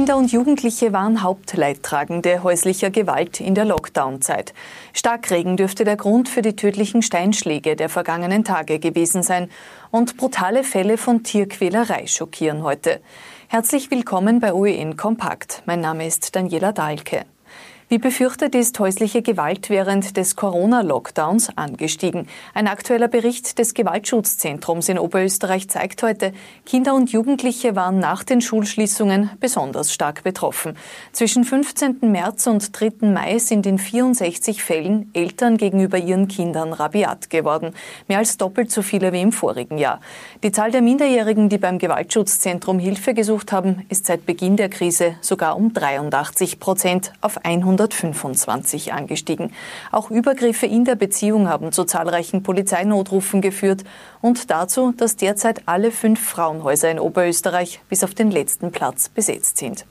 Kinder und Jugendliche waren Hauptleidtragende häuslicher Gewalt in der Lockdown-Zeit. Starkregen dürfte der Grund für die tödlichen Steinschläge der vergangenen Tage gewesen sein. Und brutale Fälle von Tierquälerei schockieren heute. Herzlich willkommen bei OEN Kompakt. Mein Name ist Daniela Dahlke. Wie befürchtet ist häusliche Gewalt während des Corona-Lockdowns angestiegen. Ein aktueller Bericht des Gewaltschutzzentrums in Oberösterreich zeigt heute, Kinder und Jugendliche waren nach den Schulschließungen besonders stark betroffen. Zwischen 15. März und 3. Mai sind in 64 Fällen Eltern gegenüber ihren Kindern rabiat geworden. Mehr als doppelt so viele wie im vorigen Jahr. Die Zahl der Minderjährigen, die beim Gewaltschutzzentrum Hilfe gesucht haben, ist seit Beginn der Krise sogar um 83 Prozent auf 100 125 angestiegen. Auch Übergriffe in der Beziehung haben zu zahlreichen Polizeinotrufen geführt und dazu, dass derzeit alle fünf Frauenhäuser in Oberösterreich bis auf den letzten Platz besetzt sind.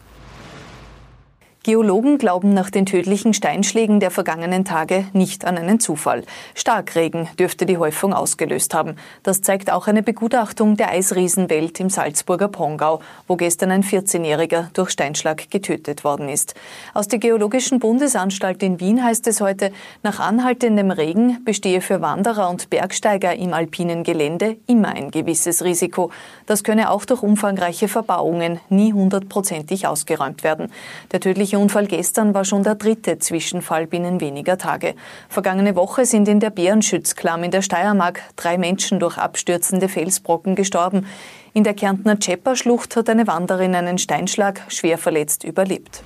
Geologen glauben nach den tödlichen Steinschlägen der vergangenen Tage nicht an einen Zufall. Starkregen dürfte die Häufung ausgelöst haben. Das zeigt auch eine Begutachtung der Eisriesenwelt im Salzburger Pongau, wo gestern ein 14-Jähriger durch Steinschlag getötet worden ist. Aus der Geologischen Bundesanstalt in Wien heißt es heute, nach anhaltendem Regen bestehe für Wanderer und Bergsteiger im alpinen Gelände immer ein gewisses Risiko. Das könne auch durch umfangreiche Verbauungen nie hundertprozentig ausgeräumt werden. Der tödliche Unfall gestern war schon der dritte Zwischenfall binnen weniger Tage. Vergangene Woche sind in der Bärenschützklamm in der Steiermark drei Menschen durch abstürzende Felsbrocken gestorben. In der Kärntner Tschepper-Schlucht hat eine Wanderin einen Steinschlag schwer verletzt überlebt.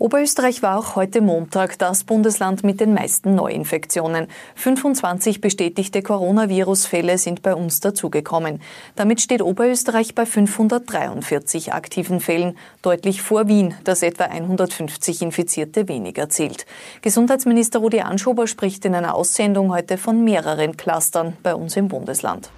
Oberösterreich war auch heute Montag das Bundesland mit den meisten Neuinfektionen. 25 bestätigte Coronavirus-Fälle sind bei uns dazugekommen. Damit steht Oberösterreich bei 543 aktiven Fällen, deutlich vor Wien, das etwa 150 Infizierte weniger zählt. Gesundheitsminister Rudi Anschober spricht in einer Aussendung heute von mehreren Clustern bei uns im Bundesland.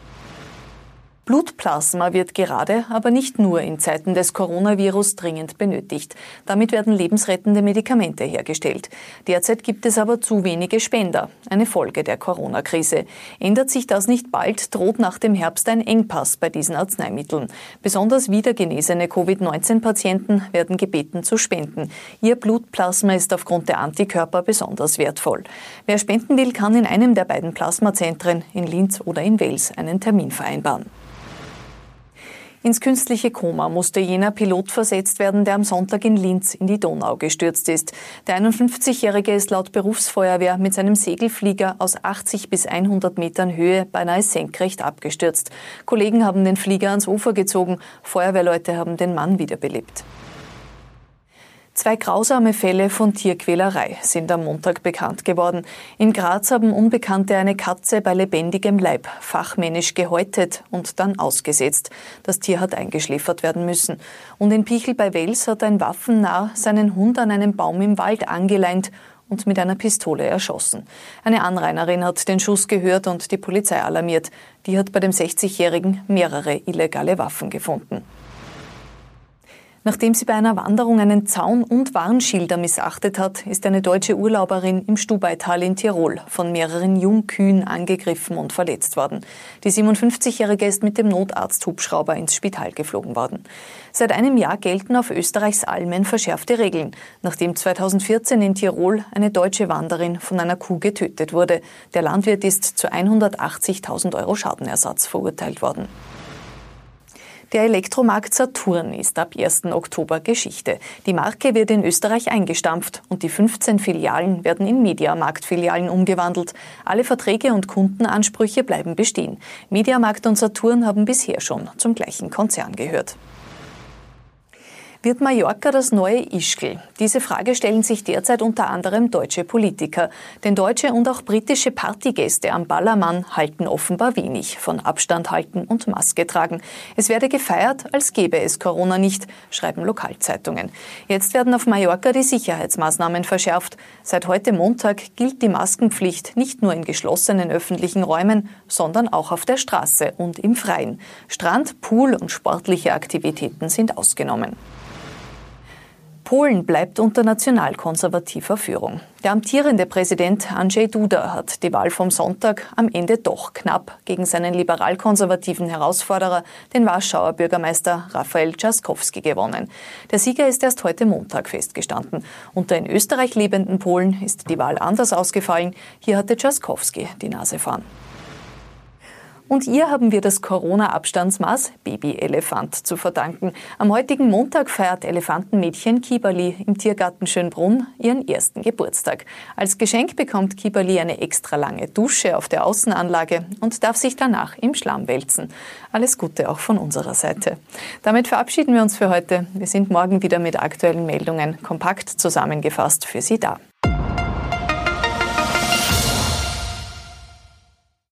Blutplasma wird gerade, aber nicht nur in Zeiten des Coronavirus dringend benötigt. Damit werden lebensrettende Medikamente hergestellt. Derzeit gibt es aber zu wenige Spender, eine Folge der Corona-Krise. Ändert sich das nicht bald, droht nach dem Herbst ein Engpass bei diesen Arzneimitteln. Besonders wiedergenesene Covid-19-Patienten werden gebeten zu spenden. Ihr Blutplasma ist aufgrund der Antikörper besonders wertvoll. Wer spenden will, kann in einem der beiden Plasmazentren in Linz oder in Wels einen Termin vereinbaren. Ins künstliche Koma musste jener Pilot versetzt werden, der am Sonntag in Linz in die Donau gestürzt ist. Der 51-Jährige ist laut Berufsfeuerwehr mit seinem Segelflieger aus 80 bis 100 Metern Höhe beinahe senkrecht abgestürzt. Kollegen haben den Flieger ans Ufer gezogen. Feuerwehrleute haben den Mann wiederbelebt. Zwei grausame Fälle von Tierquälerei sind am Montag bekannt geworden. In Graz haben Unbekannte eine Katze bei lebendigem Leib fachmännisch gehäutet und dann ausgesetzt. Das Tier hat eingeschläfert werden müssen. Und in Pichel bei Wels hat ein Waffennarr seinen Hund an einem Baum im Wald angeleint und mit einer Pistole erschossen. Eine Anrainerin hat den Schuss gehört und die Polizei alarmiert. Die hat bei dem 60-Jährigen mehrere illegale Waffen gefunden. Nachdem sie bei einer Wanderung einen Zaun und Warnschilder missachtet hat, ist eine deutsche Urlauberin im Stubaital in Tirol von mehreren Jungkühen angegriffen und verletzt worden. Die 57-Jährige ist mit dem Notarzthubschrauber ins Spital geflogen worden. Seit einem Jahr gelten auf Österreichs Almen verschärfte Regeln, nachdem 2014 in Tirol eine deutsche Wanderin von einer Kuh getötet wurde. Der Landwirt ist zu 180.000 Euro Schadenersatz verurteilt worden. Der Elektromarkt Saturn ist ab 1. Oktober Geschichte. Die Marke wird in Österreich eingestampft und die 15 Filialen werden in Mediamarkt-Filialen umgewandelt. Alle Verträge und Kundenansprüche bleiben bestehen. Mediamarkt und Saturn haben bisher schon zum gleichen Konzern gehört. Wird Mallorca das neue Ischgl? Diese Frage stellen sich derzeit unter anderem deutsche Politiker. Denn deutsche und auch britische Partygäste am Ballermann halten offenbar wenig von Abstand halten und Maske tragen. Es werde gefeiert, als gäbe es Corona nicht, schreiben Lokalzeitungen. Jetzt werden auf Mallorca die Sicherheitsmaßnahmen verschärft. Seit heute Montag gilt die Maskenpflicht nicht nur in geschlossenen öffentlichen Räumen, sondern auch auf der Straße und im Freien. Strand, Pool und sportliche Aktivitäten sind ausgenommen. Polen bleibt unter nationalkonservativer Führung. Der amtierende Präsident Andrzej Duda hat die Wahl vom Sonntag am Ende doch knapp gegen seinen liberal-konservativen Herausforderer, den Warschauer Bürgermeister Rafael Trzaskowski, gewonnen. Der Sieger ist erst heute Montag festgestanden. Unter in Österreich lebenden Polen ist die Wahl anders ausgefallen. Hier hatte Trzaskowski die Nase vorn. Und ihr haben wir das Corona-Abstandsmaß Baby-Elefant zu verdanken. Am heutigen Montag feiert Elefantenmädchen Kibali im Tiergarten Schönbrunn ihren ersten Geburtstag. Als Geschenk bekommt Kibali eine extra lange Dusche auf der Außenanlage und darf sich danach im Schlamm wälzen. Alles Gute auch von unserer Seite. Damit verabschieden wir uns für heute. Wir sind morgen wieder mit aktuellen Meldungen kompakt zusammengefasst für Sie da.